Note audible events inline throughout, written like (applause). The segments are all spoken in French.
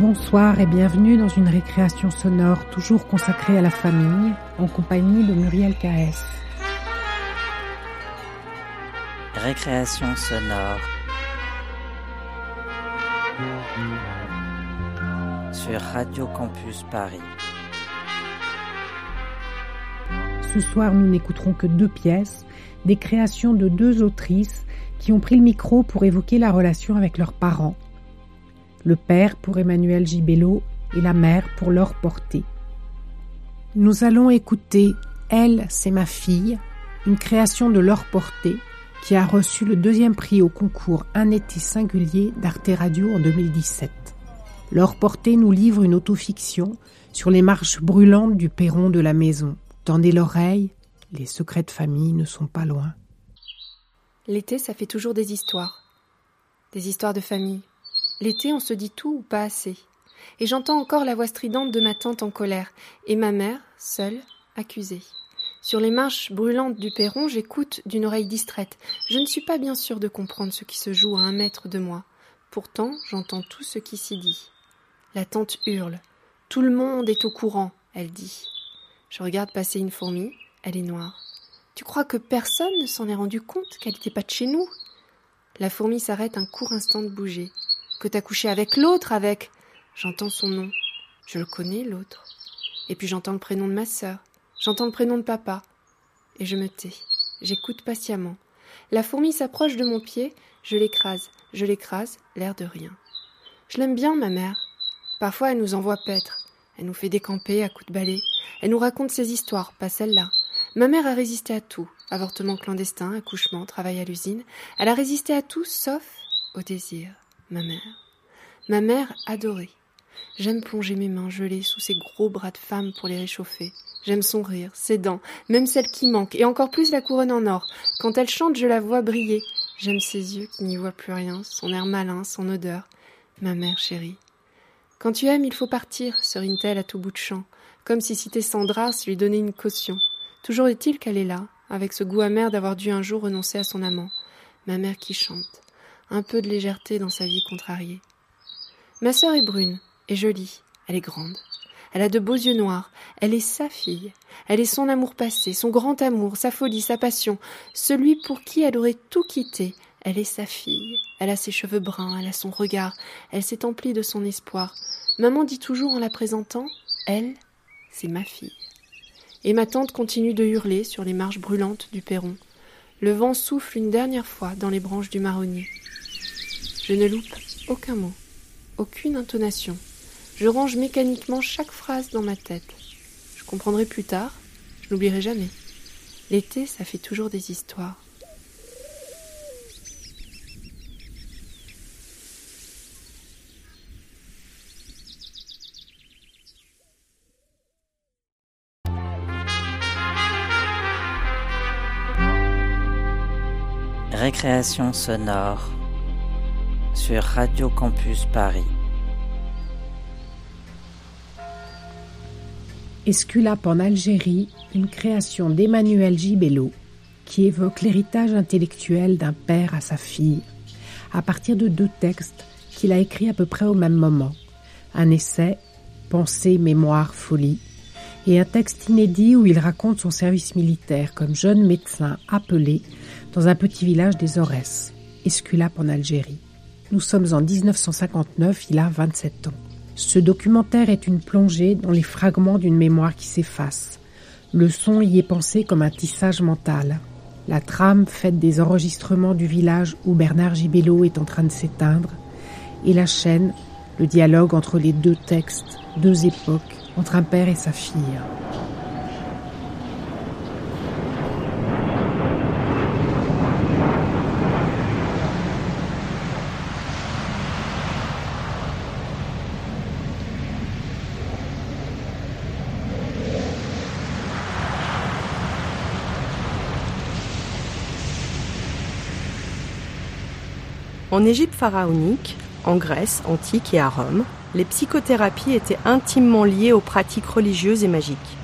Bonsoir et bienvenue dans une récréation sonore toujours consacrée à la famille en compagnie de Muriel KS. Récréation sonore sur Radio Campus Paris. Ce soir, nous n'écouterons que deux pièces, des créations de deux autrices qui ont pris le micro pour évoquer la relation avec leurs parents. Le père pour Emmanuel Gibello et la mère pour Laure Porté. Nous allons écouter Elle, c'est ma fille, une création de Laure Porté qui a reçu le deuxième prix au concours Un été singulier d'Arte Radio en 2017. Laure Porté nous livre une autofiction sur les marches brûlantes du perron de la maison. Tendez l'oreille, les secrets de famille ne sont pas loin. L'été, ça fait toujours des histoires. Des histoires de famille. L'été, on se dit tout ou pas assez. Et j'entends encore la voix stridente de ma tante en colère, et ma mère, seule, accusée. Sur les marches brûlantes du perron, j'écoute d'une oreille distraite. Je ne suis pas bien sûre de comprendre ce qui se joue à un mètre de moi. Pourtant, j'entends tout ce qui s'y dit. La tante hurle. Tout le monde est au courant, elle dit. Je regarde passer une fourmi, elle est noire. Tu crois que personne ne s'en est rendu compte qu'elle n'était pas de chez nous? La fourmi s'arrête un court instant de bouger. Que t'as couché avec l'autre, avec. J'entends son nom. Je le connais, l'autre. Et puis j'entends le prénom de ma sœur. J'entends le prénom de papa. Et je me tais. J'écoute patiemment. La fourmi s'approche de mon pied. Je l'écrase. Je l'écrase, l'air de rien. Je l'aime bien, ma mère. Parfois, elle nous envoie paître. Elle nous fait décamper à coups de balai. Elle nous raconte ses histoires, pas celle-là. Ma mère a résisté à tout. Avortement clandestin, accouchement, travail à l'usine. Elle a résisté à tout sauf au désir. Ma mère. Ma mère adorée. J'aime plonger mes mains gelées sous ses gros bras de femme pour les réchauffer. J'aime son rire, ses dents, même celles qui manquent, et encore plus la couronne en or. Quand elle chante, je la vois briller. J'aime ses yeux qui n'y voient plus rien, son air malin, son odeur. Ma mère chérie. Quand tu aimes, il faut partir, serine-t-elle à tout bout de champ, comme si citer Sandra lui donnait une caution. Toujours est-il qu'elle est là, avec ce goût amer d'avoir dû un jour renoncer à son amant. Ma mère qui chante. Un peu de légèreté dans sa vie contrariée. Ma sœur est brune et jolie. Elle est grande. Elle a de beaux yeux noirs. Elle est sa fille. Elle est son amour passé, son grand amour, sa folie, sa passion. Celui pour qui elle aurait tout quitté. Elle est sa fille. Elle a ses cheveux bruns, elle a son regard. Elle s'est emplie de son espoir. Maman dit toujours en la présentant, elle, c'est ma fille. Et ma tante continue de hurler sur les marches brûlantes du perron. Le vent souffle une dernière fois dans les branches du marronnier. Je ne loupe aucun mot, aucune intonation. Je range mécaniquement chaque phrase dans ma tête. Je comprendrai plus tard, je n'oublierai jamais. L'été, ça fait toujours des histoires. Récréation sonore Radio Campus Paris. Esculape en Algérie, une création d'Emmanuel Gibello qui évoque l'héritage intellectuel d'un père à sa fille, à partir de deux textes qu'il a écrits à peu près au même moment. Un essai, Pensée, mémoire, folie, et un texte inédit où il raconte son service militaire comme jeune médecin appelé dans un petit village des Aurès, Esculape en Algérie. Nous sommes en 1959, il a 27 ans. Ce documentaire est une plongée dans les fragments d'une mémoire qui s'efface. Le son y est pensé comme un tissage mental. La trame faite des enregistrements du village où Bernard Gibello est en train de s'éteindre, et la chaîne, le dialogue entre les deux textes, deux époques, entre un père et sa fille. En Égypte pharaonique, en Grèce antique et à Rome, les psychothérapies étaient intimement liées aux pratiques religieuses et magiques.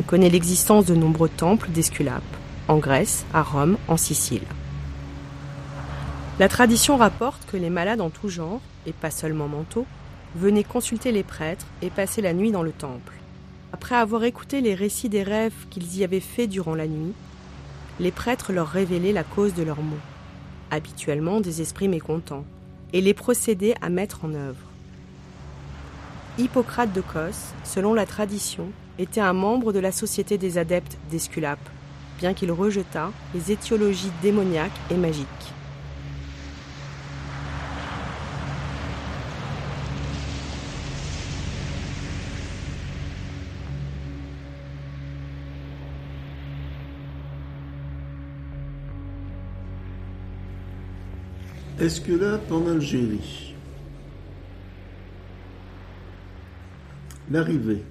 On connaît l'existence de nombreux temples d'Esculape, en Grèce, à Rome, en Sicile. La tradition rapporte que les malades en tout genre, et pas seulement mentaux, venaient consulter les prêtres et passer la nuit dans le temple. Après avoir écouté les récits des rêves qu'ils y avaient faits durant la nuit, les prêtres leur révélaient la cause de leurs maux, habituellement des esprits mécontents, et les procédaient à mettre en œuvre. Hippocrate de Cos, selon la tradition, était un membre de la société des adeptes d'Esculape, bien qu'il rejetât les étiologies démoniaques et magiques. Esculape en Algérie. L'arrivée.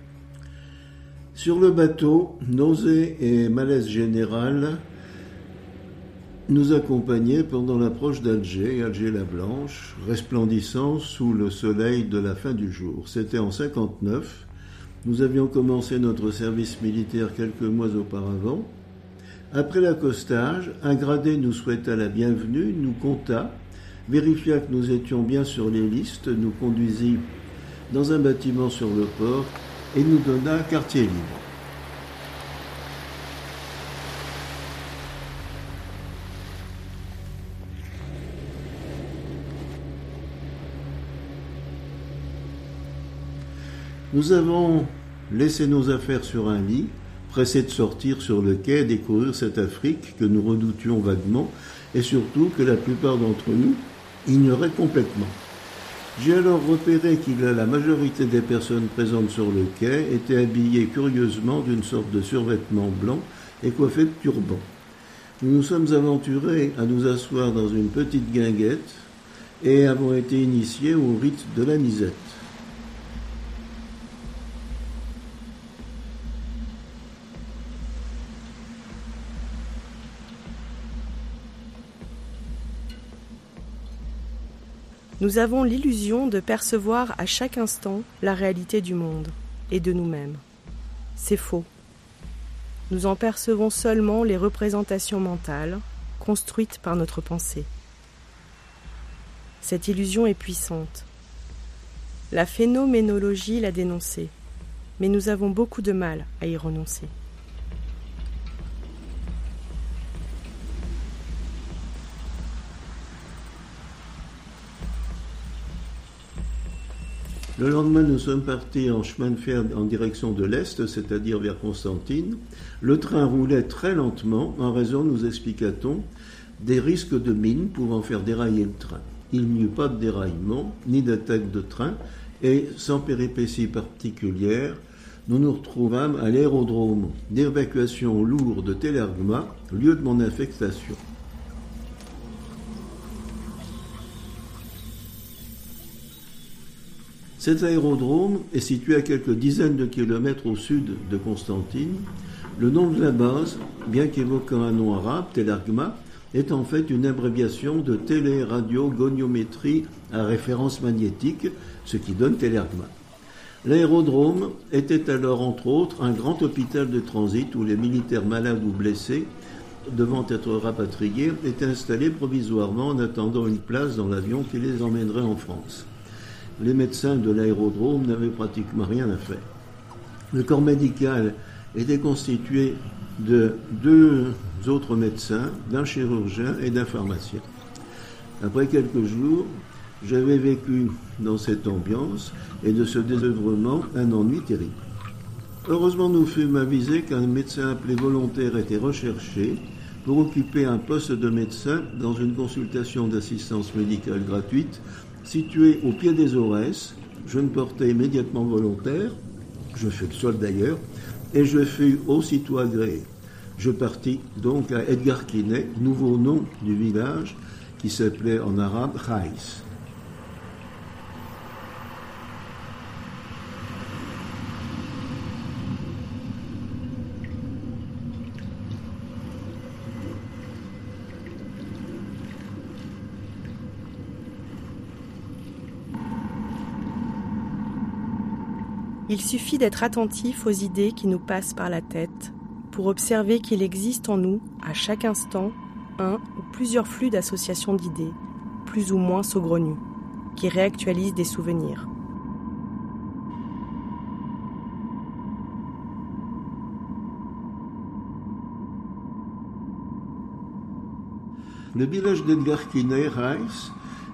Sur le bateau, nausée et malaise général nous accompagnaient pendant l'approche d'Alger, Alger-la-Blanche, resplendissant sous le soleil de la fin du jour. C'était en 59. Nous avions commencé notre service militaire quelques mois auparavant. Après l'accostage, un gradé nous souhaita la bienvenue, nous compta vérifia que nous étions bien sur les listes, nous conduisit dans un bâtiment sur le port et nous donna quartier libre. Nous avons laissé nos affaires sur un lit, pressés de sortir sur le quai découvrir cette Afrique que nous redoutions vaguement, et surtout que la plupart d'entre nous ignorait complètement. J'ai alors repéré que la majorité des personnes présentes sur le quai étaient habillées curieusement d'une sorte de survêtement blanc et coiffées de turban. Nous nous sommes aventurés à nous asseoir dans une petite guinguette et avons été initiés au rite de la misette. Nous avons l'illusion de percevoir à chaque instant la réalité du monde et de nous-mêmes. C'est faux. Nous en percevons seulement les représentations mentales construites par notre pensée. Cette illusion est puissante. La phénoménologie l'a dénoncée, mais nous avons beaucoup de mal à y renoncer. Le lendemain, nous sommes partis en chemin de fer en direction de l'Est, c'est-à-dire vers Constantine. Le train roulait très lentement en raison, nous expliqua-t-on, des risques de mines pouvant faire dérailler le train. Il n'y eut pas de déraillement, ni d'attaque de train, et sans péripéties particulières, nous nous retrouvâmes à l'aérodrome d'évacuation lourde de Télergma, lieu de mon affectation. Cet aérodrome est situé à quelques dizaines de kilomètres au sud de Constantine. Le nom de la base, bien qu'évoquant un nom arabe, Telargma, est en fait une abréviation de télé-radio-goniométrie à référence magnétique, ce qui donne Télergma. L'aérodrome était alors entre autres un grand hôpital de transit où les militaires malades ou blessés devant être rapatriés étaient installés provisoirement en attendant une place dans l'avion qui les emmènerait en France les médecins de l'aérodrome n'avaient pratiquement rien à faire. Le corps médical était constitué de deux autres médecins, d'un chirurgien et d'un pharmacien. Après quelques jours, j'avais vécu dans cette ambiance et de ce désœuvrement un ennui terrible. Heureusement, nous fûmes avisés qu'un médecin appelé volontaire était recherché pour occuper un poste de médecin dans une consultation d'assistance médicale gratuite situé au pied des Aurès. Je me portais immédiatement volontaire, je fais le sol d'ailleurs, et je fus aussitôt agréé. Je partis donc à Edgar Quinet, nouveau nom du village qui s'appelait en arabe Khaïs. Il suffit d'être attentif aux idées qui nous passent par la tête pour observer qu'il existe en nous, à chaque instant, un ou plusieurs flux d'associations d'idées, plus ou moins saugrenus, qui réactualisent des souvenirs. Le village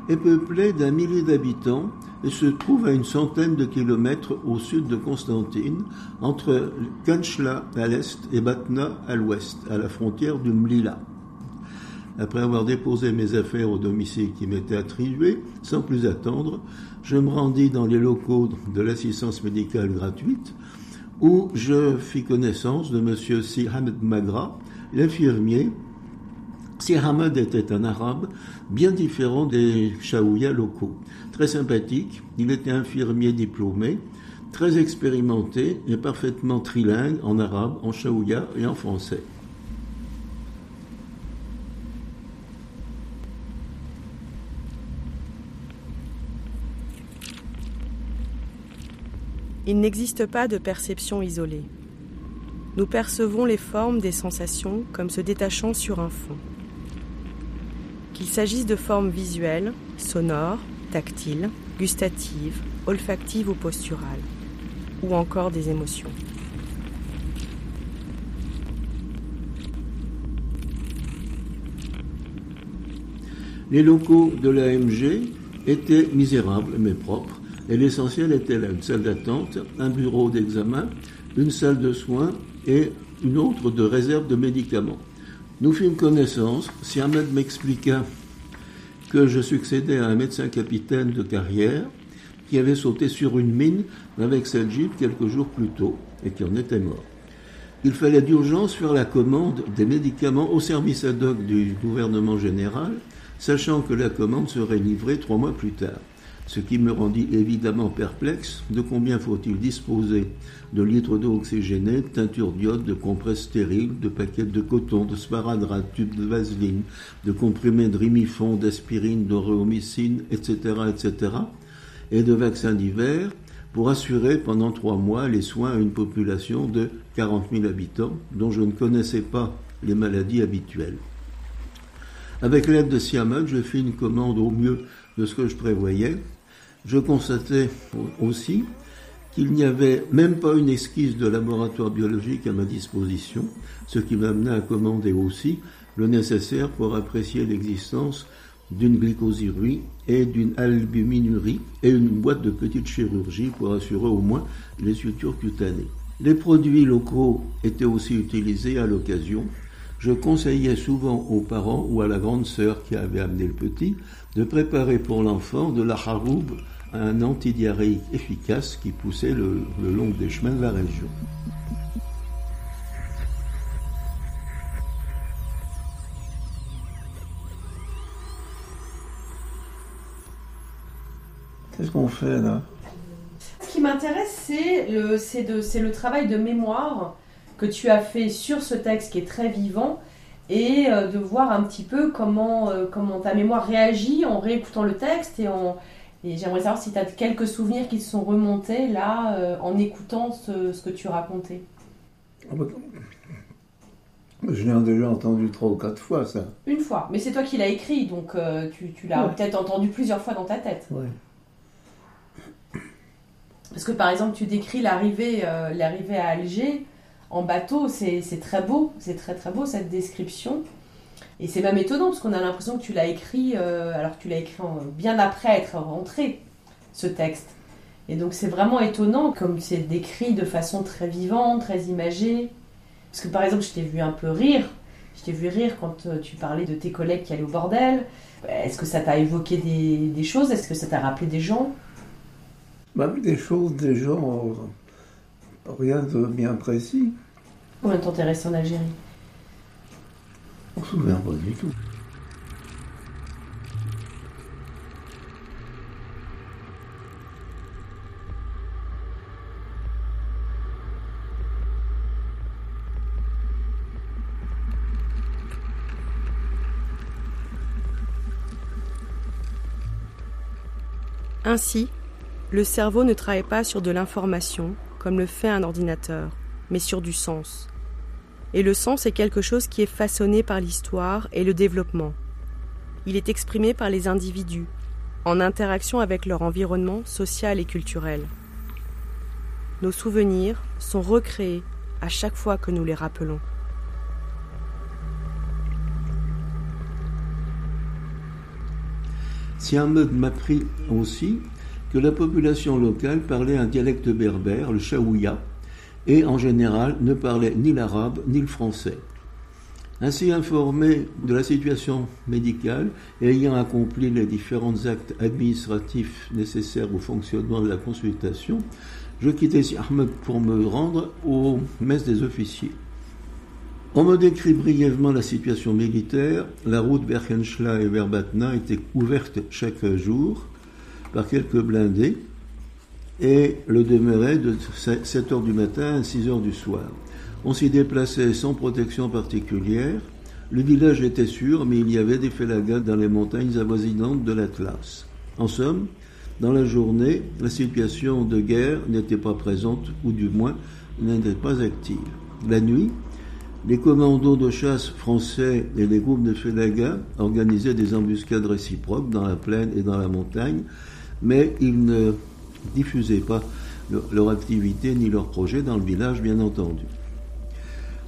est peuplé d'un millier d'habitants et se trouve à une centaine de kilomètres au sud de Constantine, entre Kanchla à l'est et Batna à l'ouest, à la frontière du Mlila. Après avoir déposé mes affaires au domicile qui m'était attribué, sans plus attendre, je me rendis dans les locaux de l'assistance médicale gratuite, où je fis connaissance de M. Si Hamed Magra, l'infirmier Si Ahmed était un arabe bien différent des Chaouia locaux. Très sympathique, il était infirmier diplômé, très expérimenté et parfaitement trilingue en arabe, en Chaouia et en français. Il n'existe pas de perception isolée. Nous percevons les formes des sensations comme se détachant sur un fond. Qu'il s'agisse de formes visuelles, sonores, tactiles, gustatives, olfactives ou posturales, ou encore des émotions. Les locaux de l'AMG étaient misérables mais propres, et l'essentiel était là une salle d'attente, un bureau d'examen, une salle de soins et une autre de réserve de médicaments. Nous fîmes connaissance, si Ahmed m'expliqua que je succédais à un médecin capitaine de carrière qui avait sauté sur une mine avec Seljib quelques jours plus tôt et qui en était mort. Il fallait d'urgence faire la commande des médicaments au service ad hoc du gouvernement général, sachant que la commande serait livrée trois mois plus tard ce qui me rendit évidemment perplexe. De combien faut-il disposer de litres d'eau oxygénée, de teinture d'iode, de compresses stériles, de paquets de coton, de sparadrap, tubes de vaseline, de comprimés de rimifon, d'aspirine, d'oréomycine, etc., etc., et de vaccins divers pour assurer pendant trois mois les soins à une population de 40 000 habitants dont je ne connaissais pas les maladies habituelles. Avec l'aide de Siamak, je fis une commande au mieux de ce que je prévoyais, je constatais aussi qu'il n'y avait même pas une esquisse de laboratoire biologique à ma disposition, ce qui m'amenait à commander aussi le nécessaire pour apprécier l'existence d'une glycosirurie et d'une albuminurie et une boîte de petite chirurgie pour assurer au moins les sutures cutanées. Les produits locaux étaient aussi utilisés à l'occasion. Je conseillais souvent aux parents ou à la grande sœur qui avait amené le petit de préparer pour l'enfant de la haroub, un antidiarrhéique efficace qui poussait le, le long des chemins de la région. Qu'est-ce qu'on fait là? Ce qui m'intéresse, c'est le, c'est de- c'est le travail de mémoire que tu as fait sur ce texte qui est très vivant et euh, de voir un petit peu comment, euh, comment ta mémoire réagit en réécoutant le texte et, en, et j'aimerais savoir si tu as quelques souvenirs qui se sont remontés là euh, en écoutant ce, ce que tu racontais. Ah bah, Je l'ai déjà entendu trois ou quatre fois ça. Une fois, mais c'est toi qui l'as écrit, donc euh, tu, tu l'as Ouais. peut-être entendu plusieurs fois dans ta tête. Ouais. Parce que par exemple, tu décris l'arrivée, euh, l'arrivée à Alger en bateau, c'est c'est très beau, c'est très très beau cette description. Et c'est même étonnant parce qu'on a l'impression que tu l'as écrit, euh, alors que tu l'as écrit en- bien après être rentré, ce texte. Et donc c'est vraiment étonnant comme c'est décrit de façon très vivante, très imagée. Parce que par exemple, je t'ai vu un peu rire. Je t'ai vu rire quand euh, tu parlais de tes collègues qui allaient au bordel. Est-ce que ça t'a évoqué des, des choses? Est-ce que ça t'a rappelé des gens? Bah, des choses, des gens, euh, rien de bien précis. Combien de temps t'es resté en Algérie? On du tout. Ainsi, le cerveau ne travaille pas sur de l'information, comme le fait un ordinateur, mais sur du sens. Et le sens est quelque chose qui est façonné par l'histoire et le développement. Il est exprimé par les individus, en interaction avec leur environnement social et culturel. Nos souvenirs sont recréés à chaque fois que nous les rappelons. Siamed m'apprit aussi que la population locale parlait un dialecte berbère, le chaouia, et en général ne parlait ni l'arabe ni le français. Ainsi informé de la situation médicale et ayant accompli les différents actes administratifs nécessaires au fonctionnement de la consultation, je quittais Ahmed pour me rendre aux messes des officiers. On me décrit brièvement la situation militaire. La route vers Henschla et vers Batna était ouverte chaque jour par quelques blindés et le demeurait de 7 heures du matin à 6 heures du soir. On s'y déplaçait sans protection particulière. Le village était sûr, mais il y avait des félagas dans les montagnes avoisinantes de l'Atlas. En somme, dans la journée, la situation de guerre n'était pas présente, ou du moins n'était pas active. La nuit, les commandos de chasse français et les groupes de félagas organisaient des embuscades réciproques dans la plaine et dans la montagne, mais ils ne diffusaient pas leur activité ni leur projet dans le village, bien entendu.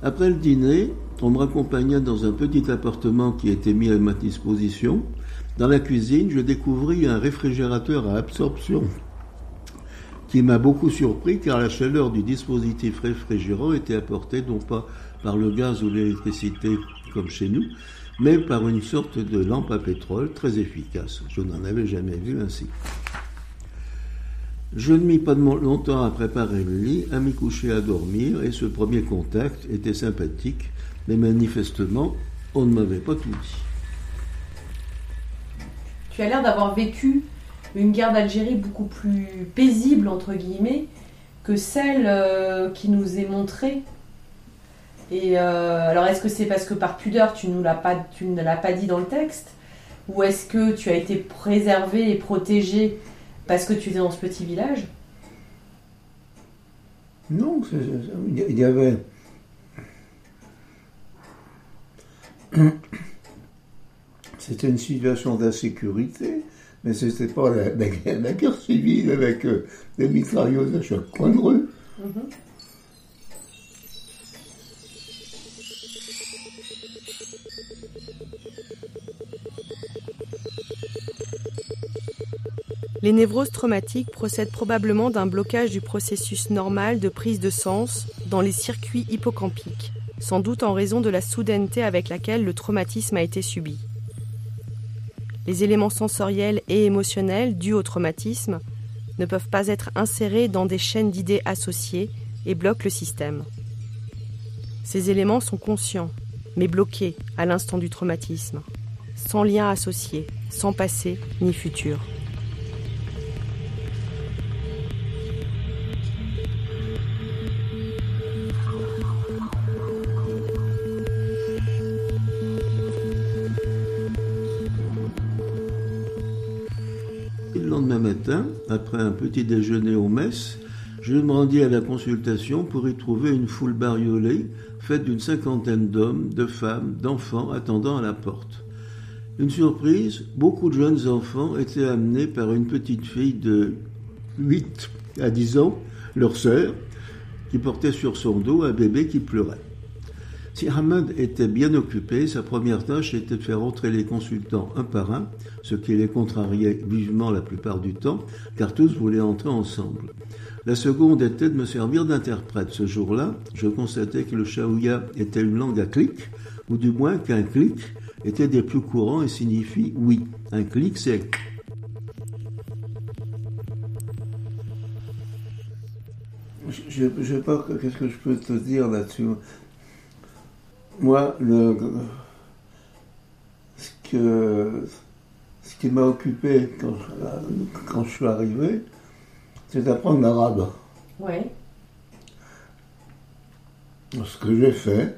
Après le dîner, on me raccompagna dans un petit appartement qui était mis à ma disposition. Dans la cuisine, je découvris un réfrigérateur à absorption qui m'a beaucoup surpris car la chaleur du dispositif réfrigérant était apportée non pas par le gaz ou l'électricité comme chez nous, mais par une sorte de lampe à pétrole très efficace. Je n'en avais jamais vu ainsi. Je ne mis pas longtemps à préparer le lit, à m'y coucher à dormir, et ce premier contact était sympathique, mais manifestement, on ne m'avait pas tout dit. Tu as l'air d'avoir vécu une guerre d'Algérie beaucoup plus paisible, entre guillemets, que celle euh, qui nous est montrée. Et euh, alors, est-ce que c'est parce que par pudeur, tu, nous pas, tu ne l'as pas dit dans le texte? Ou est-ce que tu as été préservé et protégé parce que tu étais dans ce petit village Non, il y avait. (coughs) C'était une situation d'insécurité, mais ce n'était pas la, guerre civile avec euh, des mitrailleuses à chaque coin de rue. Mhm. Les névroses traumatiques procèdent probablement d'un blocage du processus normal de prise de sens dans les circuits hippocampiques, sans doute en raison de la soudaineté avec laquelle le traumatisme a été subi. Les éléments sensoriels et émotionnels dus au traumatisme ne peuvent pas être insérés dans des chaînes d'idées associées et bloquent le système. Ces éléments sont conscients, mais bloqués à l'instant du traumatisme, sans lien associé, sans passé ni futur. Petit déjeuner au mess, je me rendis à la consultation pour y trouver une foule bariolée, faite d'une cinquantaine d'hommes, de femmes, d'enfants attendant à la porte. Une surprise, beaucoup de jeunes enfants étaient amenés par une petite fille de 8 à 10 ans, leur sœur, qui portait sur son dos un bébé qui pleurait. Si Ahmed était bien occupé, sa première tâche était de faire entrer les consultants un par un, ce qui les contrariait vivement la plupart du temps, car tous voulaient entrer ensemble. La seconde était de me servir d'interprète. Ce jour-là, je constatais que le chaouia était une langue à clic, ou du moins qu'un clic était des plus courants et signifie oui. Un clic, c'est je ne sais pas qu'est-ce que je peux te dire là-dessus? Moi, le, ce, que, ce qui m'a occupé quand, quand, je suis arrivé, c'est d'apprendre l'arabe. Oui. Ce que j'ai fait,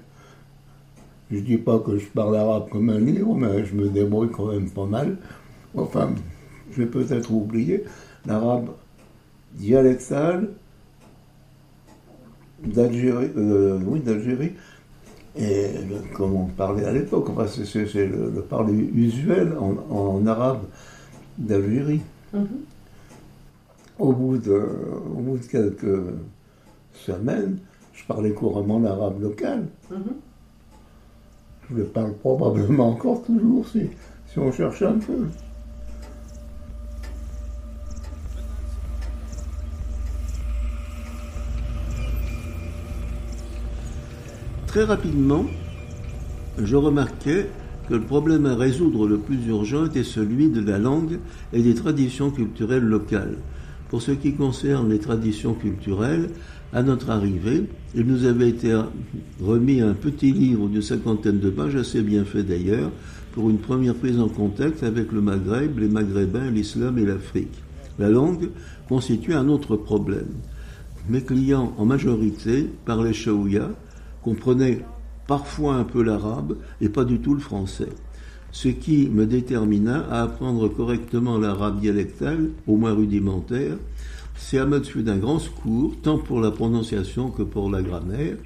je dis pas que je parle arabe comme un livre, mais je me débrouille quand même pas mal. Enfin, je vais peut-être oublier l'arabe dialectal d'Algérie, euh, oui, d'Algérie, et comme on parlait à l'époque, enfin, c'est le, le, parler usuel en, arabe d'Algérie. Mhm. au, bout de, au bout de quelques semaines, je parlais couramment l'arabe local. Mhm. Je le parle probablement encore toujours si, si on cherche un peu. Très rapidement, je remarquais que le problème à résoudre le plus urgent était celui de la langue et des traditions culturelles locales. Pour ce qui concerne les traditions culturelles, à notre arrivée, il nous avait été remis un petit livre de cinquantaine de pages, assez bien fait d'ailleurs, pour une première prise en contact avec le Maghreb, les Maghrébins, l'islam et l'Afrique. La langue constitue un autre problème. Mes clients, en majorité, parlaient shaouya, comprenaient parfois un peu l'arabe et pas du tout le français. Ce qui me détermina à apprendre correctement l'arabe dialectal, au moins rudimentaire. C'est à fut d'un grand secours, tant pour la prononciation que pour la grammaire.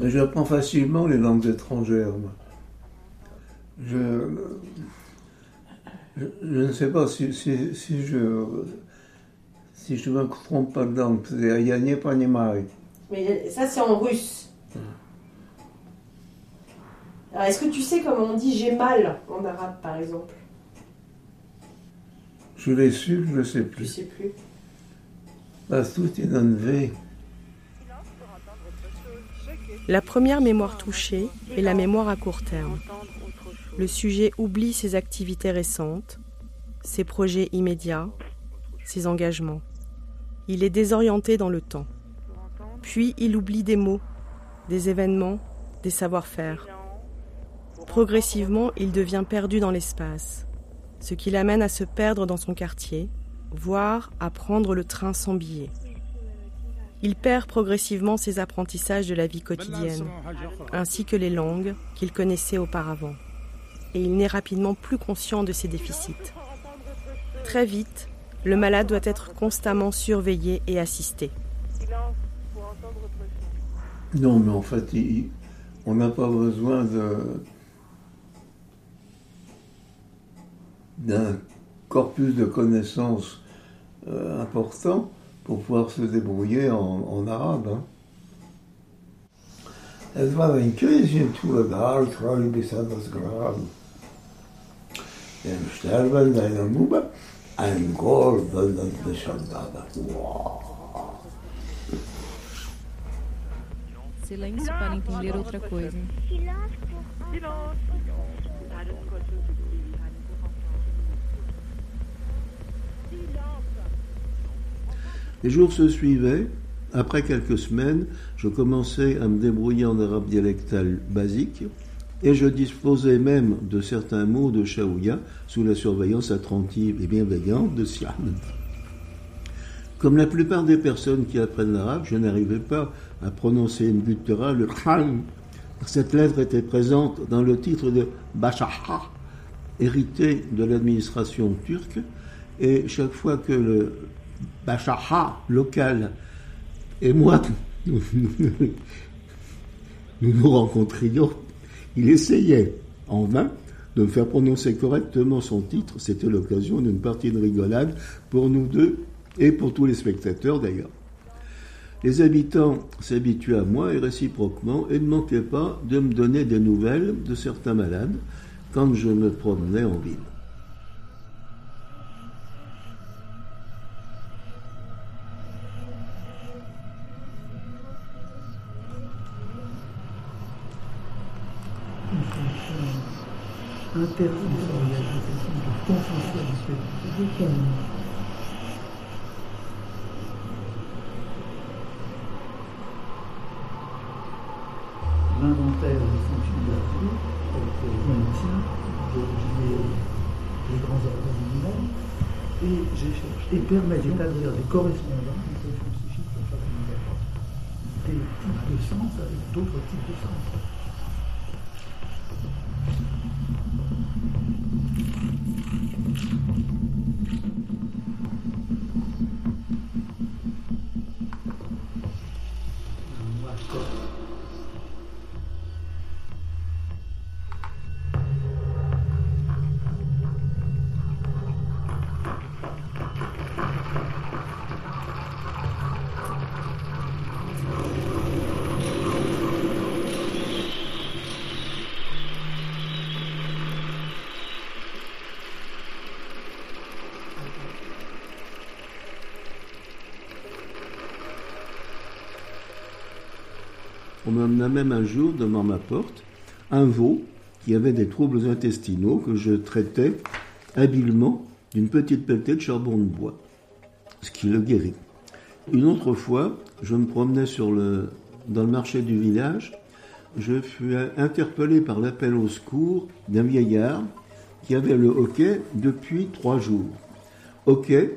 J'apprends facilement les langues étrangères. Je, je, ne sais pas si je si je ne me trompe pas dedans, c'est Yanné Panimari. Mais ça, c'est en russe. Alors, est-ce que tu sais comment on dit j'ai mal en arabe, par exemple? Je l'ai su, je ne sais plus. Je sais plus. La première mémoire touchée est la mémoire à court terme. Le sujet oublie ses activités récentes, ses projets immédiats, ses engagements. Il est désorienté dans le temps. Puis il oublie des mots, des événements, des savoir-faire. Progressivement, il devient perdu dans l'espace, ce qui l'amène à se perdre dans son quartier, voire à prendre le train sans billet. Il perd progressivement ses apprentissages de la vie quotidienne, ainsi que les langues qu'il connaissait auparavant. Et il n'est rapidement plus conscient de ses déficits. Très vite, le malade doit être constamment surveillé et assisté. Non, mais en fait, on n'a pas besoin d'un corpus de connaissances euh, important pour pouvoir se débrouiller en, arabe. Hein. Un Silêncio para entender outra coisa. Les jours se suivaient. Après quelques semaines, je commençais à me débrouiller en arabe dialectal basique et je disposais même de certains mots de Shaouya sous la surveillance attentive et bienveillante de Siam. Comme la plupart des personnes qui apprennent l'arabe, je n'arrivais pas à prononcer une guttural, le khan. Cette lettre était présente dans le titre de Bashaha, hérité de l'administration turque, et chaque fois que le Bashaha local et moi (laughs) nous nous rencontrions, il essayait en vain de me faire prononcer correctement son titre. C'était l'occasion d'une partie de rigolade pour nous deux et pour tous les spectateurs d'ailleurs. Les habitants s'habituaient à moi et réciproquement et ne manquaient pas de me donner des nouvelles de certains malades quand je me promenais en ville. L'inventaire des fonctions de la vie, maintien, les grands ordres humains, et et permet d'établir des correspondances On m'amena même un jour devant ma porte un veau qui avait des troubles intestinaux que je traitais habilement d'une petite pelletée de charbon de bois, ce qui le guérit. Une autre fois, je me promenais dans le marché du village, je fus interpellé par l'appel au secours d'un vieillard qui avait le hoquet depuis trois jours. Hoquet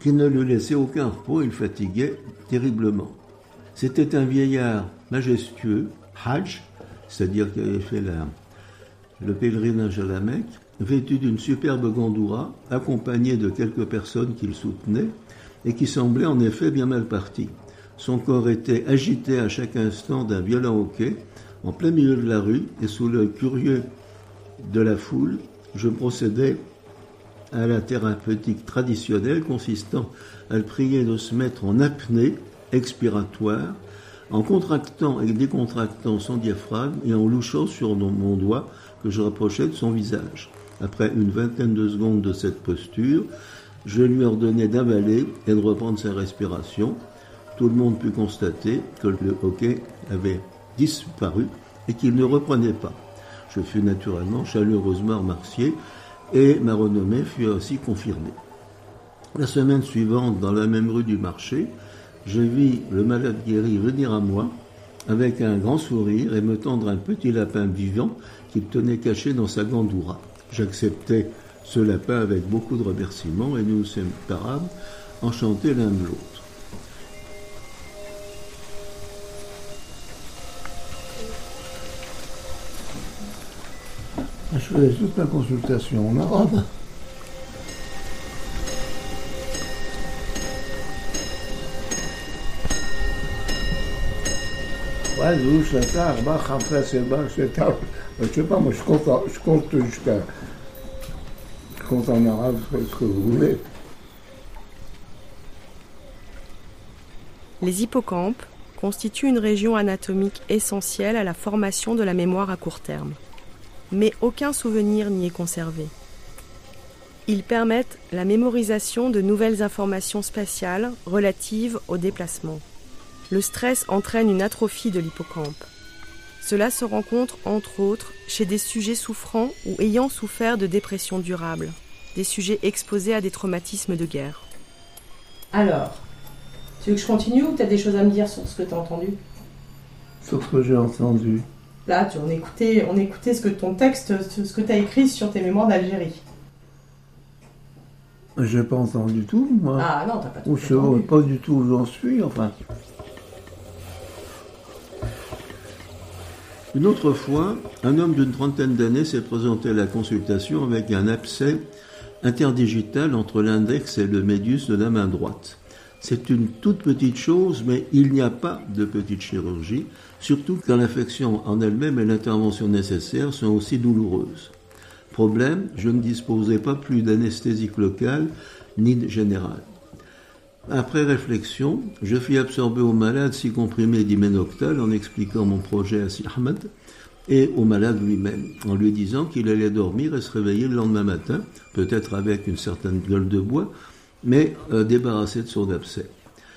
qui ne lui laissait aucun repos, il fatiguait terriblement. C'était un vieillard majestueux, Hajj, c'est-à-dire qui avait fait le pèlerinage à la Mecque, vêtu d'une superbe gandoura, accompagné de quelques personnes qu'il soutenait, et qui semblait en effet bien mal parti. Son corps était agité à chaque instant d'un violent hoquet, en plein milieu de la rue, et sous l'œil curieux de la foule, je procédais à la thérapeutique traditionnelle consistant à le prier de se mettre en apnée expiratoire, en contractant et décontractant son diaphragme et en louchant sur mon doigt que je rapprochais de son visage. Après une vingtaine de secondes de cette posture, je lui ordonnais d'avaler et de reprendre sa respiration. Tout le monde put constater que le hoquet avait disparu et qu'il ne reprenait pas. Je fus naturellement chaleureusement remercié et ma renommée fut aussi confirmée. La semaine suivante, dans la même rue du marché, je vis le malade guéri venir à moi avec un grand sourire et me tendre un petit lapin vivant qu'il tenait caché dans sa gandoura. J'acceptais ce lapin avec beaucoup de remerciements et nous nous séparâmes, enchantés l'un de l'autre. Je faisais toute ma consultation en. Les hippocampes constituent une région anatomique essentielle à la formation de la mémoire à court terme. Mais aucun souvenir n'y est conservé. Ils permettent la mémorisation de nouvelles informations spatiales relatives au déplacement le stress entraîne une atrophie de l'hippocampe. Cela se rencontre entre autres chez des sujets souffrant ou ayant souffert de dépression durable, des sujets exposés à des traumatismes de guerre. Alors, tu veux que je continue ou tu as des choses à me dire sur ce que tu as entendu? Sur ce que j'ai entendu. Là, tu, on, écoutait, on écoutait ce que ton texte, ce que tu as écrit sur tes mémoires d'Algérie. J'ai pas entendu tout, moi. Ah non, t'as pas tout Ou je sais pas du tout où j'en suis, enfin. Une autre fois, un homme d'une trentaine d'années s'est présenté à la consultation avec un abcès interdigital entre l'index et le médius de la main droite. C'est une toute petite chose, mais il n'y a pas de petite chirurgie, surtout quand l'affection en elle-même et l'intervention nécessaire sont aussi douloureuses. Problème, je ne disposais pas plus d'anesthésie locale ni générale. Après réflexion, je fis absorber au malade six comprimés d'iménoctal en expliquant mon projet à Si Ahmed et au malade lui-même, en lui disant qu'il allait dormir et se réveiller le lendemain matin, peut-être avec une certaine gueule de bois, mais euh, débarrassé de son abcès.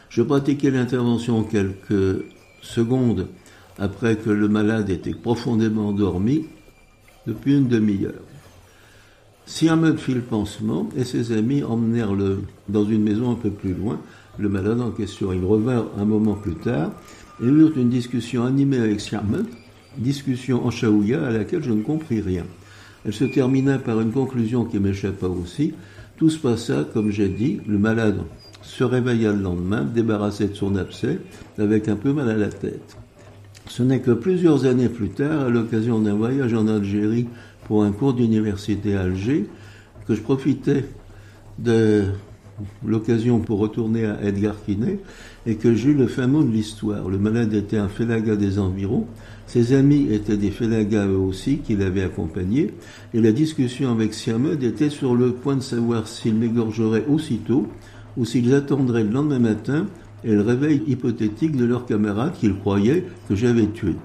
Je pratiquai l'intervention quelques secondes après que le malade était profondément endormi, depuis une demi-heure. Si Ahmed fit le pansement et ses amis emmenèrent le, dans une maison un peu plus loin le malade en question. Ils revinrent un moment plus tard et eurent une discussion animée avec Ahmed, discussion en chaouia à laquelle je ne compris rien. Elle se termina par une conclusion qui m'échappa aussi. Tout se passa comme j'ai dit, le malade se réveilla le lendemain, débarrassé de son abcès, avec un peu mal à la tête. Ce n'est que plusieurs années plus tard, à l'occasion d'un voyage en Algérie pour un cours d'université à Alger, que je profitais de l'occasion pour retourner à Edgar Quinet et que j'eus le fin mot de l'histoire. Le malade était un félaga des environs, ses amis étaient des félagas eux aussi qui l'avaient accompagné et la discussion avec Siamed était sur le point de savoir s'ils m'égorgeraient aussitôt ou s'ils attendraient le lendemain matin et le réveil hypothétique de leurs camarades qu'ils croyaient que j'avais tué.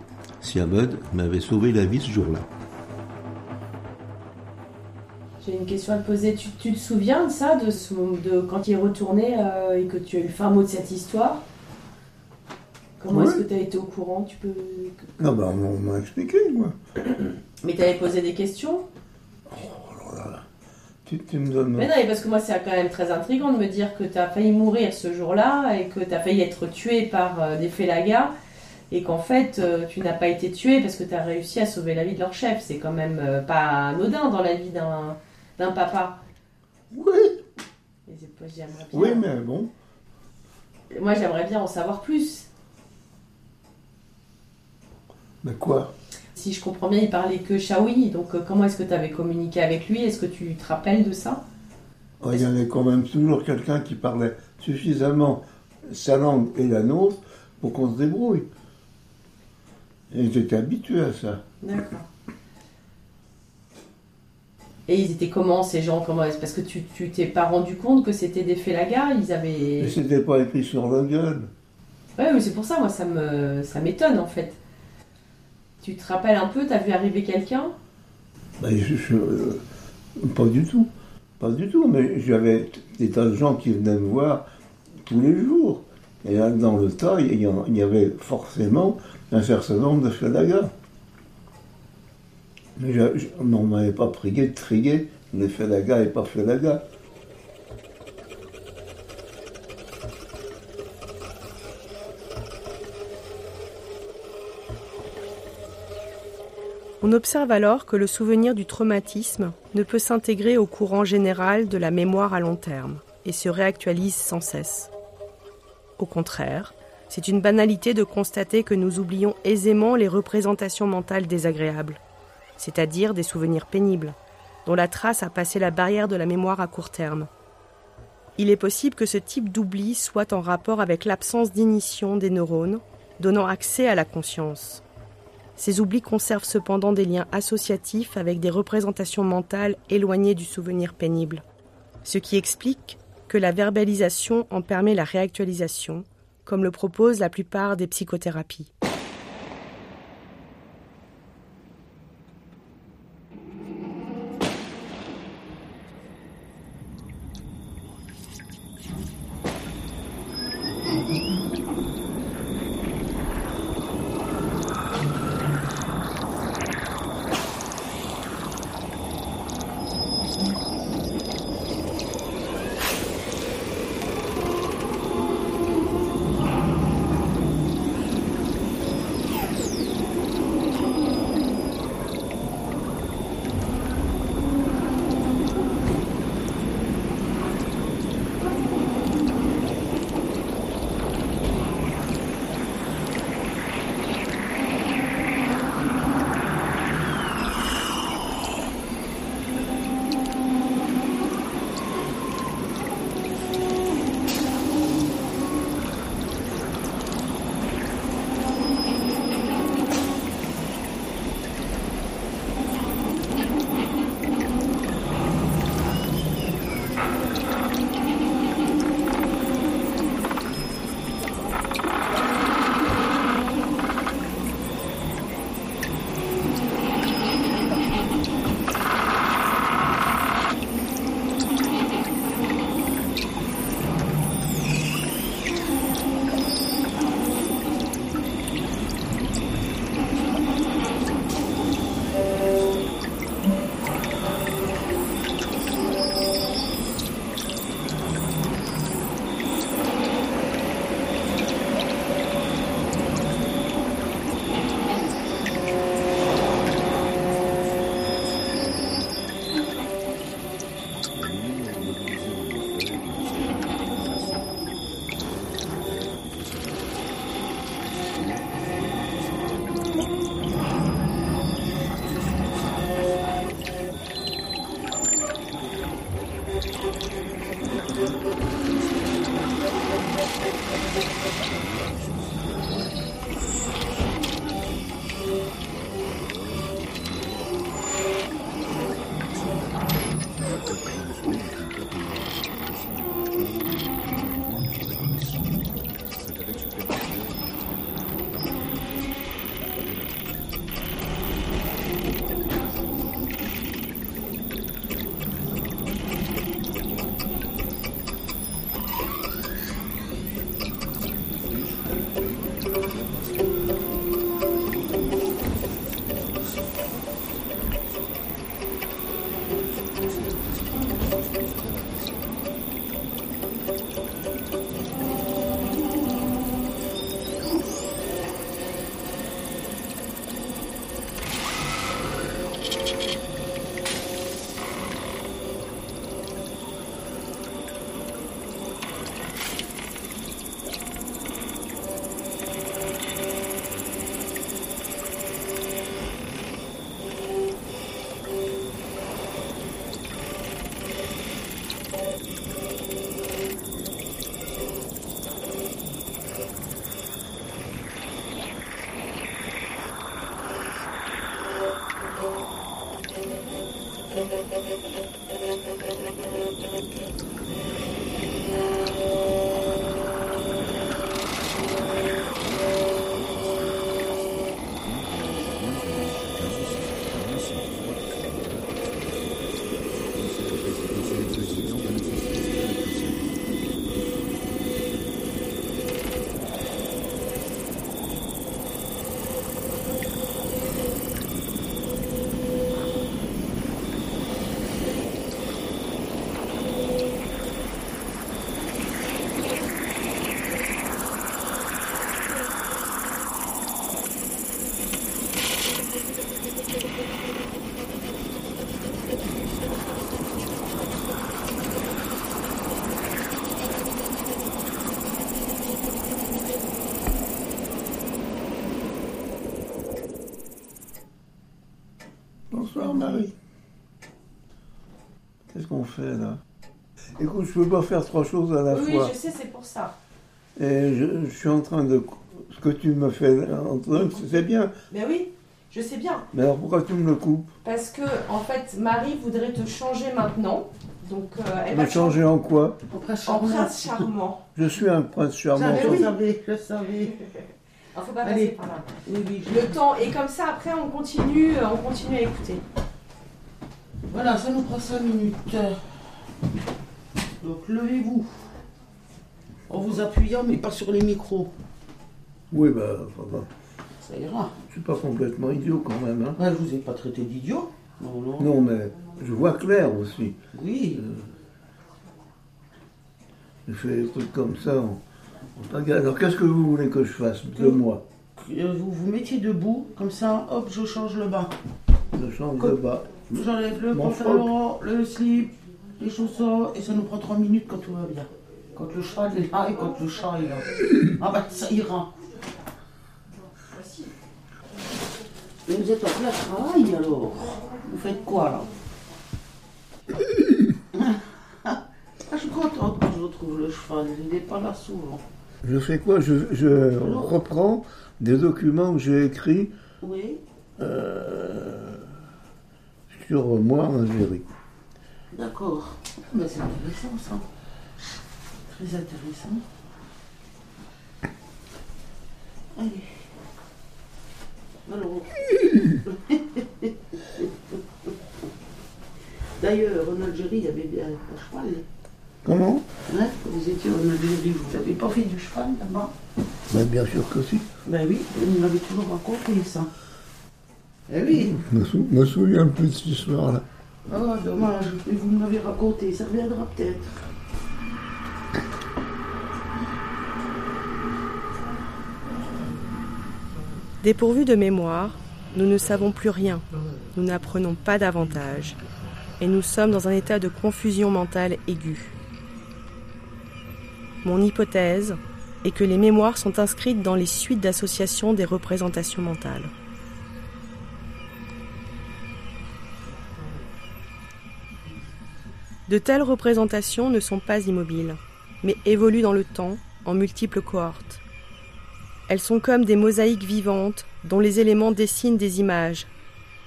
Siamed m'avait sauvé la vie ce jour-là. J'ai une question à te poser. Tu, te souviens de ça, de, ce, de quand il est retourné euh, et que tu as eu le fin mot de cette histoire? Comment est-ce que tu as été au courant? Tu peux. Non, ben, on, m'a expliqué, moi. (coughs) Mais tu avais posé des questions? Alors là, tu, tu me donnes. Mais non, parce que moi, c'est quand même très intriguant de me dire que tu as failli mourir ce jour-là et que tu as failli être tué par euh, des félagas et qu'en fait, euh, tu n'as pas été tué parce que tu as réussi à sauver la vie de leur chef. C'est quand même euh, pas anodin dans la vie d'un d'un papa. Oui. Bien- Oui, mais bon. Moi, j'aimerais bien en savoir plus. Mais quoi? Si je comprends bien, il parlait que Shawi. Donc, euh, comment est-ce que tu avais communiqué avec lui? Est-ce que tu te rappelles de ça? Oh, Il y avait quand même toujours quelqu'un qui parlait suffisamment sa langue et la nôtre pour qu'on se débrouille. Et j'étais habitué à ça. D'accord. Et ils étaient comment ces gens comment Parce que tu tu t'es pas rendu compte que c'était des félagas Ils avaient. Et c'était pas écrit sur le gueule. Ouais, mais c'est pour ça, moi, ça me ça m'étonne en fait. Tu te rappelles un peu T'as vu arriver quelqu'un? Ben, je- je- euh, pas du tout. Pas du tout, mais j'avais des tas de gens qui venaient me voir tous les jours. Et là, dans le tas, il y, en- il y avait forcément un certain nombre de félagas. Mais on ne m'avait pas prié de trier les félagas et pas félagas. On observe alors que le souvenir du traumatisme ne peut s'intégrer au courant général de la mémoire à long terme et se réactualise sans cesse. Au contraire, c'est une banalité de constater que nous oublions aisément les représentations mentales désagréables, c'est-à-dire des souvenirs pénibles, dont la trace a passé la barrière de la mémoire à court terme. Il est possible que ce type d'oubli soit en rapport avec l'absence d'initiation des neurones, donnant accès à la conscience. Ces oublis conservent cependant des liens associatifs avec des représentations mentales éloignées du souvenir pénible, ce qui explique que la verbalisation en permet la réactualisation, comme le proposent la plupart des psychothérapies. Je peux pas faire trois choses à la Oui, fois. je sais, c'est pour ça. Et je, je suis en train de. Ce que tu me fais, Antoine, c'est bien. Mais oui, je sais bien. Mais alors pourquoi tu me le coupes? Parce que, en fait, Marie voudrait te changer maintenant. Donc, euh, elle Me va changer en quoi? En prince charmant. Je suis un prince charmant. Savais, oui. savais, je savais. Faut pas Allez. passer par là. Oui, oui, je- Le temps, et comme ça, après, on continue, euh, on continue à écouter. Voilà, ça nous prend 5 minutes. Donc levez-vous. En vous appuyant, mais pas sur les micros. Oui, bah, ça ira. Je suis pas complètement idiot quand même. Hein. Ouais, je vous ai pas traité d'idiot. Non, non. Non, mais je vois clair aussi. Oui. Je fais des trucs comme ça. on- on regarde. Alors qu'est-ce que vous voulez que je fasse de moi? Euh, Vous vous mettiez debout, comme ça, hop, je change le bas. Je change de bas. J'enlève le pantalon, le slip, les chaussons, et ça nous prend 3 minutes quand tout va bien. Quand le cheval est là et quand le chat est là. Ah bah ça ira. Mais vous êtes en plein travail alors Vous faites quoi là Ah, je suis contente que je retrouve le cheval, il n'est pas là souvent. Je fais quoi? Je, je reprends des documents que j'ai écrits Oui euh, sur moi en Algérie. D'accord. Mais c'est intéressant ça. Très intéressant. Allez. Alors. (laughs) D'ailleurs, en Algérie, il y avait bien un cheval. Comment? Hein? Quand vous étiez en Algérie, vous n'avez pas fait du cheval là-bas? Ben, Bien sûr que si. Ben oui, vous m'avez toujours raconté ça. Eh oui. Je me souviens plus de cette histoire-là. Oh, dommage, mais vous me l'avez raconté, ça reviendra peut-être. Dépourvus de mémoire, nous ne savons plus rien, nous n'apprenons pas davantage, et nous sommes dans un état de confusion mentale aiguë. Mon hypothèse est que les mémoires sont inscrites dans les suites d'associations des représentations mentales. De telles représentations ne sont pas immobiles, mais évoluent dans le temps en multiples cohortes. Elles sont comme des mosaïques vivantes dont les éléments dessinent des images,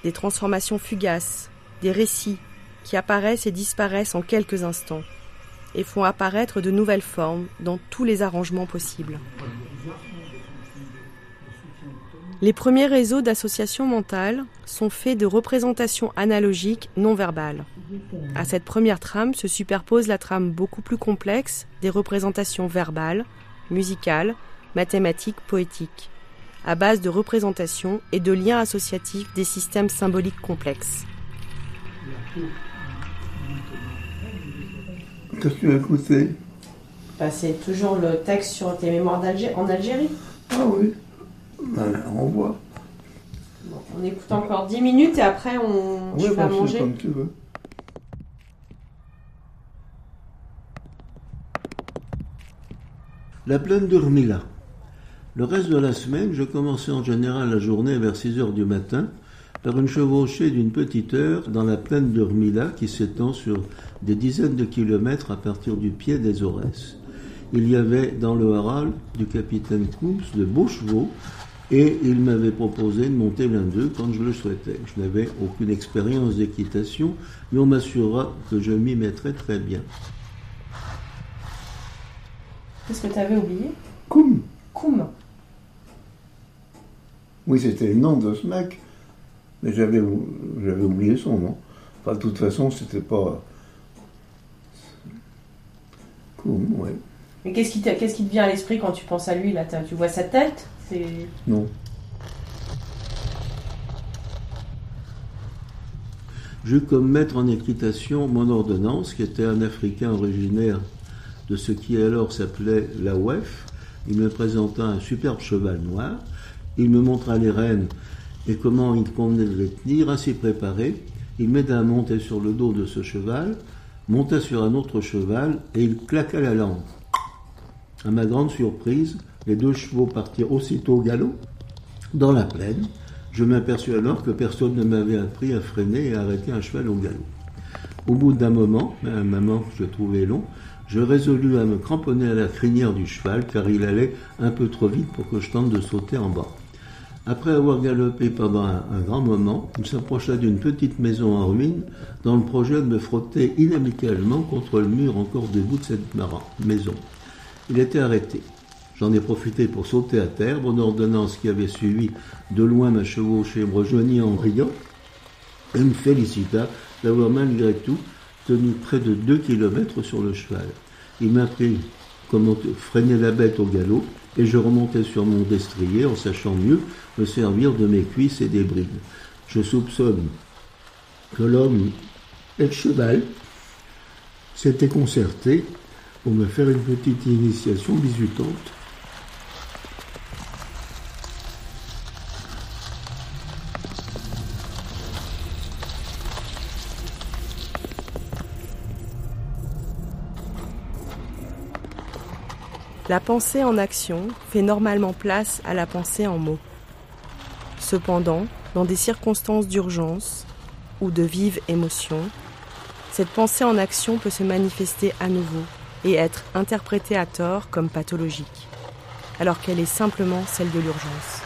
des transformations fugaces, des récits qui apparaissent et disparaissent en quelques instants et font apparaître de nouvelles formes dans tous les arrangements possibles. Les premiers réseaux d'associations mentales sont faits de représentations analogiques non verbales. À cette première trame se superpose la trame beaucoup plus complexe des représentations verbales, musicales, mathématiques, poétiques, à base de représentations et de liens associatifs des systèmes symboliques complexes. Qu'est-ce que tu as écouté Bah, c'est toujours le texte sur tes mémoires en Algérie. Ah oui. Ben, on voit. Bon, on écoute encore 10 minutes et après on Oui, bon, c'est manger. comme tu veux. La plaine de Rmila. Le reste de la semaine, je commençais en général la journée vers 6 heures du matin par une chevauchée d'une petite heure dans la plaine de Rmila qui s'étend sur des dizaines de kilomètres à partir du pied des Aurès. Il y avait dans le haral du capitaine Coombs de beaux chevaux et il m'avait proposé de monter l'un d'eux quand je le souhaitais. Je n'avais aucune expérience d'équitation, mais on m'assura que je m'y mettrais très bien. Qu'est-ce que tu avais oublié? Koum Koum. Oui, c'était le nom de ce mec, mais j'avais ou- j'avais oublié son nom. Enfin, de toute façon, c'était pas. Koum, ouais. Mais qu'est-ce qui, te- qu'est-ce qui te vient à l'esprit quand tu penses à lui là Tu vois sa tête? C'est Non. J'eus comme maître en équitation mon ordonnance, qui était un Africain originaire de ce qui alors s'appelait la WEF. Il me présenta un superbe cheval noir. Il me montra les rênes et comment il convenait de les tenir. Ainsi préparé, il m'aida à monter sur le dos de ce cheval, monta sur un autre cheval et il claqua la langue. À ma grande surprise, les deux chevaux partirent aussitôt au galop dans la plaine, Je m'aperçus alors que personne ne m'avait appris à freiner et à arrêter un cheval au galop. Au bout d'un moment, un moment que je trouvais long, je résolus à me cramponner à la crinière du cheval car il allait un peu trop vite pour que je tente de sauter en bas. Après avoir galopé pendant un, un grand moment, il s'approcha d'une petite maison en ruine dans le projet de me frotter inamicalement contre le mur encore debout de cette maison. Il était arrêté. J'en ai profité pour sauter à terre. Mon ordonnance qui avait suivi de loin ma chevauchée me rejoignit en riant et me félicita d'avoir malgré tout tenu près de deux kilomètres sur le cheval. Il m'a appris comment freiner la bête au galop et je remontais sur mon destrier en sachant mieux me servir de mes cuisses et des brides. Je soupçonne que l'homme et le cheval s'étaient concertés pour me faire une petite initiation bisutante. La pensée en action fait normalement place à la pensée en mots. Cependant, dans des circonstances d'urgence ou de vive émotion, cette pensée en action peut se manifester à nouveau et être interprétée à tort comme pathologique, alors qu'elle est simplement celle de l'urgence.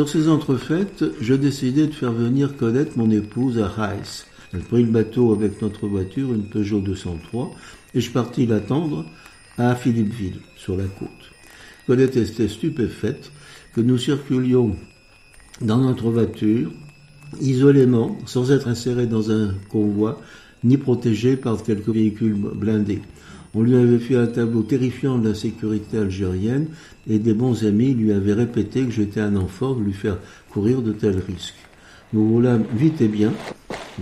Sur ces entrefaites, je décidai de faire venir Colette, mon épouse, à Reims. Elle prit le bateau avec notre voiture, une Peugeot 203, et je partis l'attendre à Philippeville, sur la côte. Colette était stupéfaite que nous circulions dans notre voiture, isolément, sans être insérés dans un convoi, ni protégés par quelques véhicules blindés. On lui avait fait un tableau terrifiant de la sécurité algérienne et des bons amis lui avaient répété que j'étais un enfant de lui faire courir de tels risques. Nous roulâmes vite et bien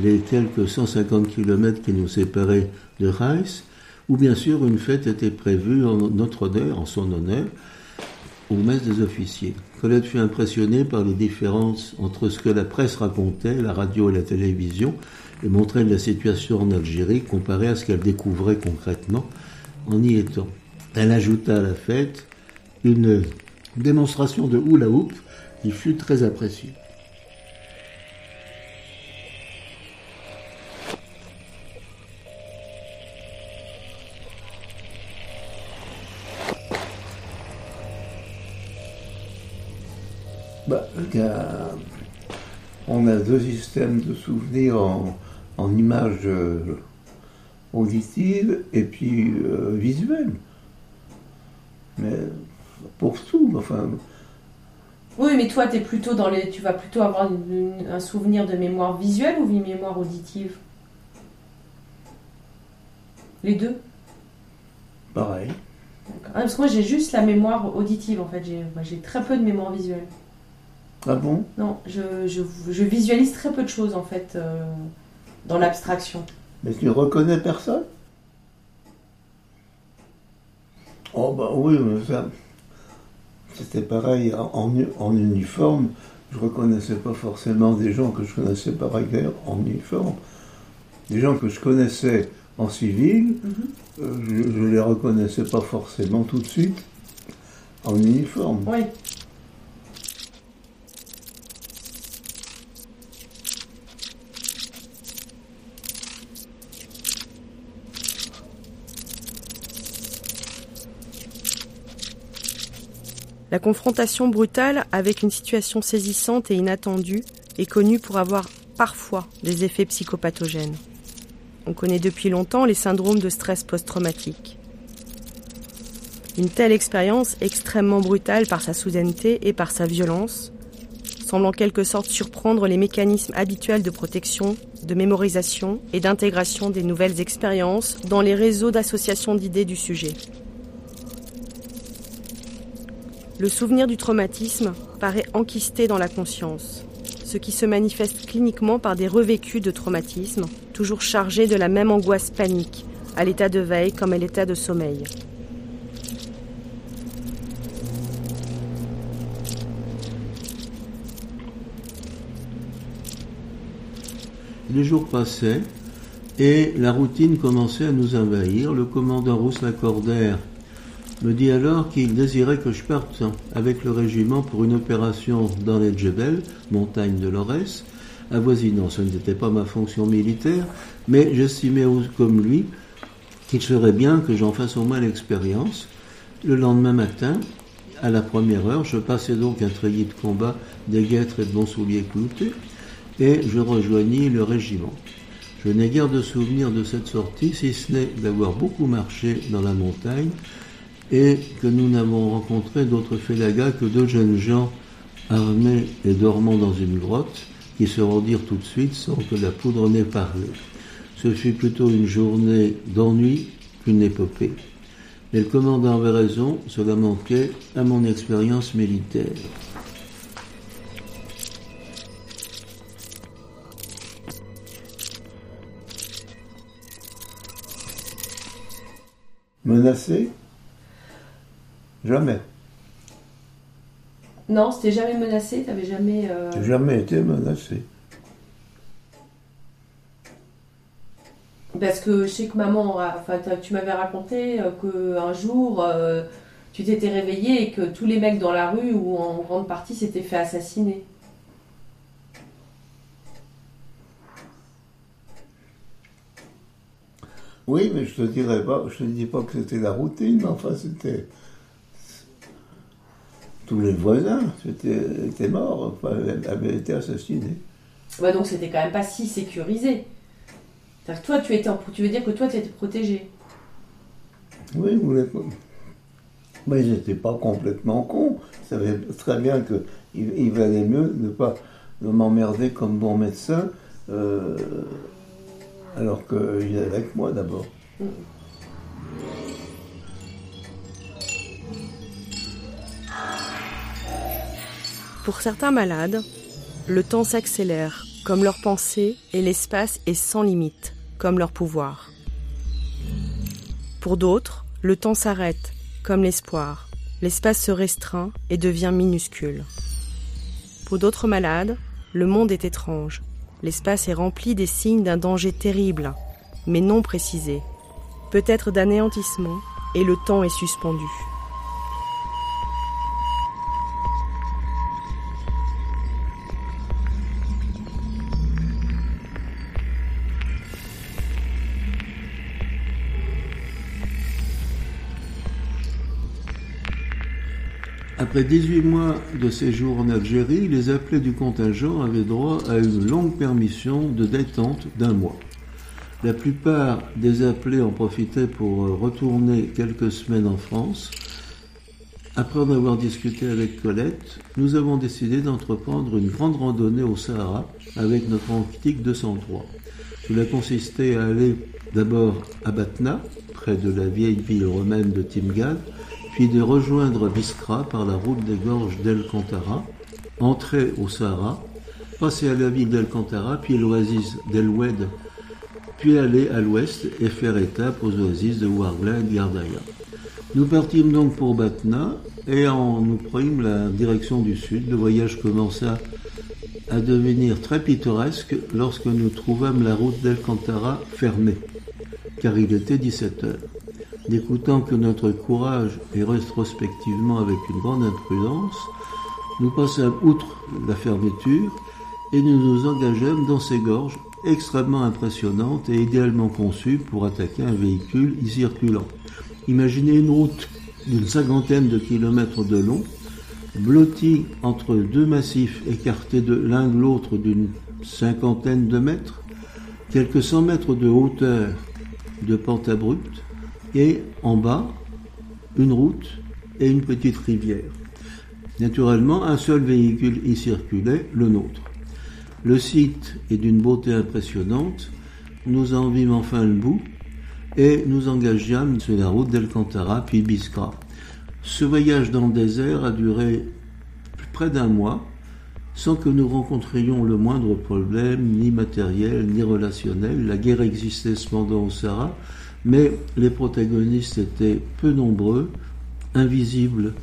les quelques 150 kilomètres qui nous séparaient de Reims, où bien sûr une fête était prévue en notre honneur, en son honneur, au messe des officiers. Colette fut impressionnée par les différences entre ce que la presse racontait, la radio et la télévision, et montrait la situation en Algérie comparée à ce qu'elle découvrait concrètement en y étant. Elle ajouta à la fête une démonstration de hula hoop qui fut très appréciée. Bah, on a deux systèmes de souvenirs en, en images euh, auditives et puis euh, visuelles. Mais pour tout, enfin. Oui, mais toi, es plutôt dans les, tu vas plutôt avoir une- un souvenir de mémoire visuelle ou une mémoire auditive? Les deux? Pareil. Ah, Parce que moi, j'ai juste la mémoire auditive, en fait. J'ai moi, j'ai très peu de mémoire visuelle. Ah bon? Non, je, je, je visualise très peu de choses, en fait, euh, dans l'abstraction. Mais tu reconnais personne? Oh bah oui, mais ça, c'était pareil en, uniforme. Je reconnaissais pas forcément des gens que je connaissais par ailleurs en uniforme. Des gens que je connaissais en civil, euh, je, je les reconnaissais pas forcément tout de suite en uniforme. Oui. La confrontation brutale avec une situation saisissante et inattendue est connue pour avoir parfois des effets psychopathogènes. On connaît depuis longtemps les syndromes de stress post-traumatique. Une telle expérience, extrêmement brutale par sa soudaineté et par sa violence, semble en quelque sorte surprendre les mécanismes habituels de protection, de mémorisation et d'intégration des nouvelles expériences dans les réseaux d'association d'idées du sujet. Le souvenir du traumatisme paraît enquisté dans la conscience, ce qui se manifeste cliniquement par des revécus de traumatisme, toujours chargés de la même angoisse panique, à l'état de veille comme à l'état de sommeil. Les jours passaient et la routine commençait à nous envahir. Le commandant Rousse Lacordaire me dit alors qu'il désirait que je parte avec le régiment pour une opération dans les Djebel, montagne de l'Aurès, avoisinant. Ce n'était pas ma fonction militaire, mais j'estimais comme lui qu'il serait bien que j'en fasse au moins l'expérience. Le lendemain matin, à la première heure, je passais donc un treillis de combat, des guêtres et de bons souliers cloutés et je rejoignis le régiment. Je n'ai guère de souvenir de cette sortie, si ce n'est d'avoir beaucoup marché dans la montagne et que nous n'avons rencontré d'autres félagas que deux jeunes gens armés et dormant dans une grotte qui se rendirent tout de suite sans que la poudre n'ait parlé. Ce fut plutôt une journée d'ennui qu'une épopée. Mais le commandant avait raison, cela manquait à mon expérience militaire. Menacé? Jamais. Non, c'était jamais menacé, t'avais jamais. euh, J'ai jamais été menacé. Parce que je sais que maman, enfin, tu m'avais raconté euh, qu'un jour, euh, tu t'étais réveillé et que tous les mecs dans la rue, ou en grande partie, s'étaient fait assassiner. Oui, mais je te dirais pas, je te dis pas que c'était la routine, mais enfin c'était tous les voisins étaient, étaient morts, enfin, avaient été assassinés. Ouais, donc c'était quand même pas si sécurisé. Toi, tu, étais en- tu veux dire que toi, tu étais protégé. Oui, vous voulez pas. Mais ils n'étaient pas complètement cons. Ils savaient très bien qu'il il valait mieux ne pas de m'emmerder comme bon médecin, euh, alors qu'il est avec moi d'abord. Pour certains malades, le temps s'accélère, comme leur pensée, et l'espace est sans limite, comme leur pouvoir. Pour d'autres, le temps s'arrête, comme l'espoir. L'espace se restreint et devient minuscule. Pour d'autres malades, le monde est étrange. L'espace est rempli des signes d'un danger terrible, mais non précisé, peut-être d'anéantissement, et le temps est suspendu. Après 18 mois de séjour en Algérie, les appelés du contingent avaient droit à une longue permission de détente d'un mois. La plupart des appelés en profitaient pour euh, retourner quelques semaines en France. Après en avoir discuté avec Colette, nous avons décidé d'entreprendre une grande randonnée au Sahara avec notre Antique 203. Cela consistait à aller d'abord à Batna, près de la vieille ville romaine de Timgad, puis de rejoindre Biskra par la route des gorges d'El Kantara, entrer au Sahara, passer à la ville d'El Kantara, puis l'oasis d'El Oued, puis aller à l'ouest et faire étape aux oasis de Ouargla et de Gardaya. Nous partîmes donc pour Batna et en nous prîmes la direction du sud. Le voyage commença à devenir très pittoresque lorsque nous trouvâmes la route d'El Kantara fermée, car il était 17 heures. N'écoutant que notre courage et rétrospectivement avec une grande imprudence, nous passâmes outre la fermeture et nous nous engagâmes dans ces gorges extrêmement impressionnantes et idéalement conçues pour attaquer un véhicule y circulant. Imaginez une route d'une cinquantaine de kilomètres de long, blottie entre deux massifs écartés l'un de l'autre d'une cinquantaine de mètres, quelques cent mètres de hauteur de pente abrupte, et en bas, une route et une petite rivière. Naturellement, un seul véhicule y circulait, le nôtre. Le site est d'une beauté impressionnante. Nous en vîmes enfin le bout et nous engageâmes sur la route d'Elcantara puis Biskra. Ce voyage dans le désert a duré près d'un mois sans que nous rencontrions le moindre problème, ni matériel, ni relationnel. La guerre existait cependant au Sahara, mais les protagonistes étaient peu nombreux, invisibles,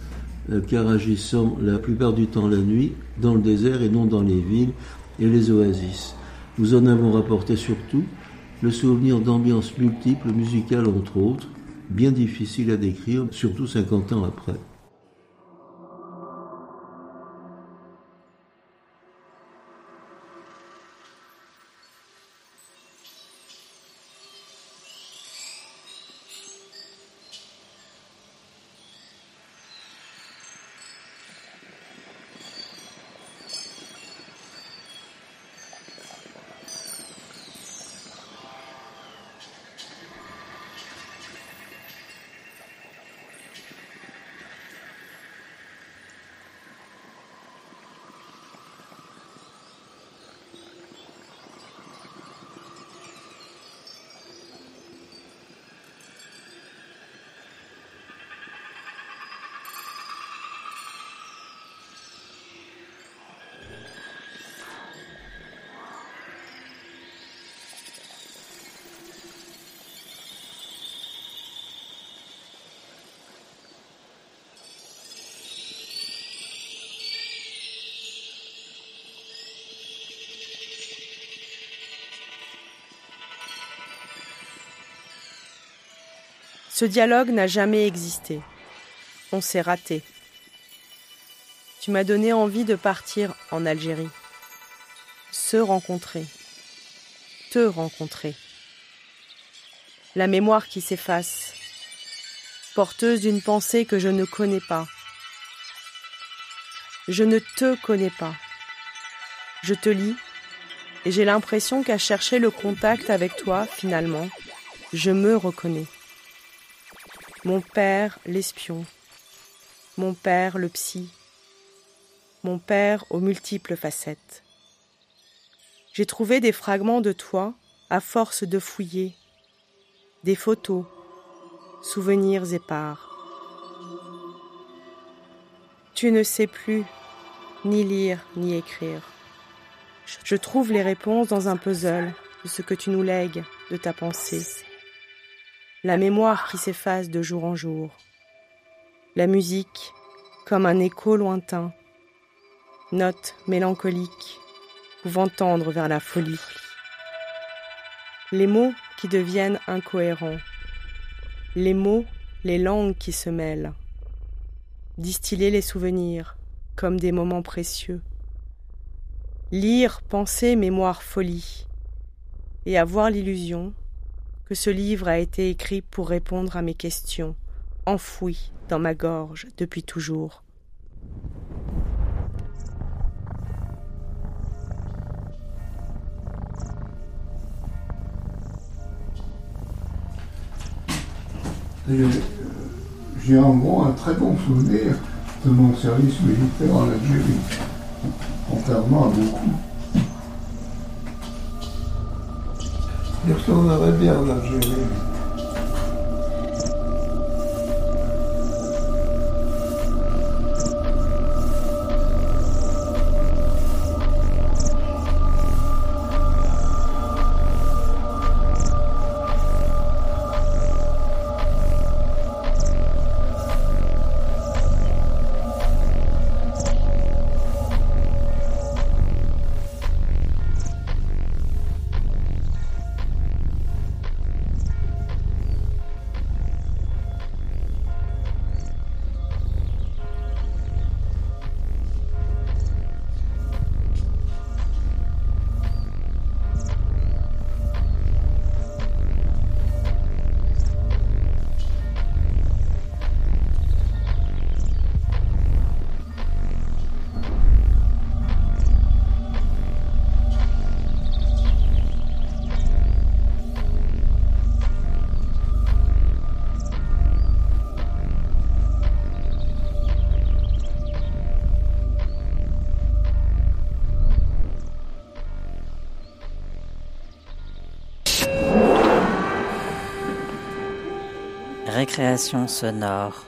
euh, car agissant la plupart du temps la nuit, dans le désert et non dans les villes et les oasis. Nous en avons rapporté surtout le souvenir d'ambiances multiples, musicales entre autres, bien difficiles à décrire, surtout 50 ans après. Ce dialogue n'a jamais existé. On s'est raté. Tu m'as donné envie de partir en Algérie. Se rencontrer. Te rencontrer. La mémoire qui s'efface. Porteuse d'une pensée que je ne connais pas. Je ne te connais pas. Je te lis et j'ai l'impression qu'à chercher le contact avec toi, finalement, je me reconnais. Mon père, l'espion. Mon père, le psy. Mon père aux multiples facettes. J'ai trouvé des fragments de toi à force de fouiller. Des photos, souvenirs épars. Tu ne sais plus ni lire ni écrire. Je trouve les réponses dans un puzzle de ce que tu nous lègues de ta pensée la mémoire qui s'efface de jour en jour, la musique comme un écho lointain, notes mélancoliques pouvant tendre vers la folie, les mots qui deviennent incohérents, les mots, les langues qui se mêlent, distiller les souvenirs comme des moments précieux, lire, penser, mémoire, folie, et avoir l'illusion que ce livre a été écrit pour répondre à mes questions, enfouies dans ma gorge depuis toujours. J'ai en gros un très bon souvenir de mon service militaire en Algérie, contrairement à beaucoup. Il retournerait bien en Algérie. Récréation sonore.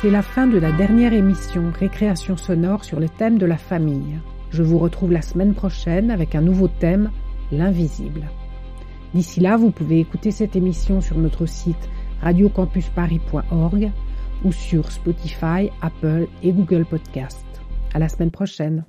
C'est la fin de la dernière émission Récréation sonore sur le thème de la famille. Je vous retrouve la semaine prochaine avec un nouveau thème, l'invisible. D'ici là, vous pouvez écouter cette émission sur notre site radiocampusparis.org ou sur Spotify, Apple et Google Podcast. À la semaine prochaine.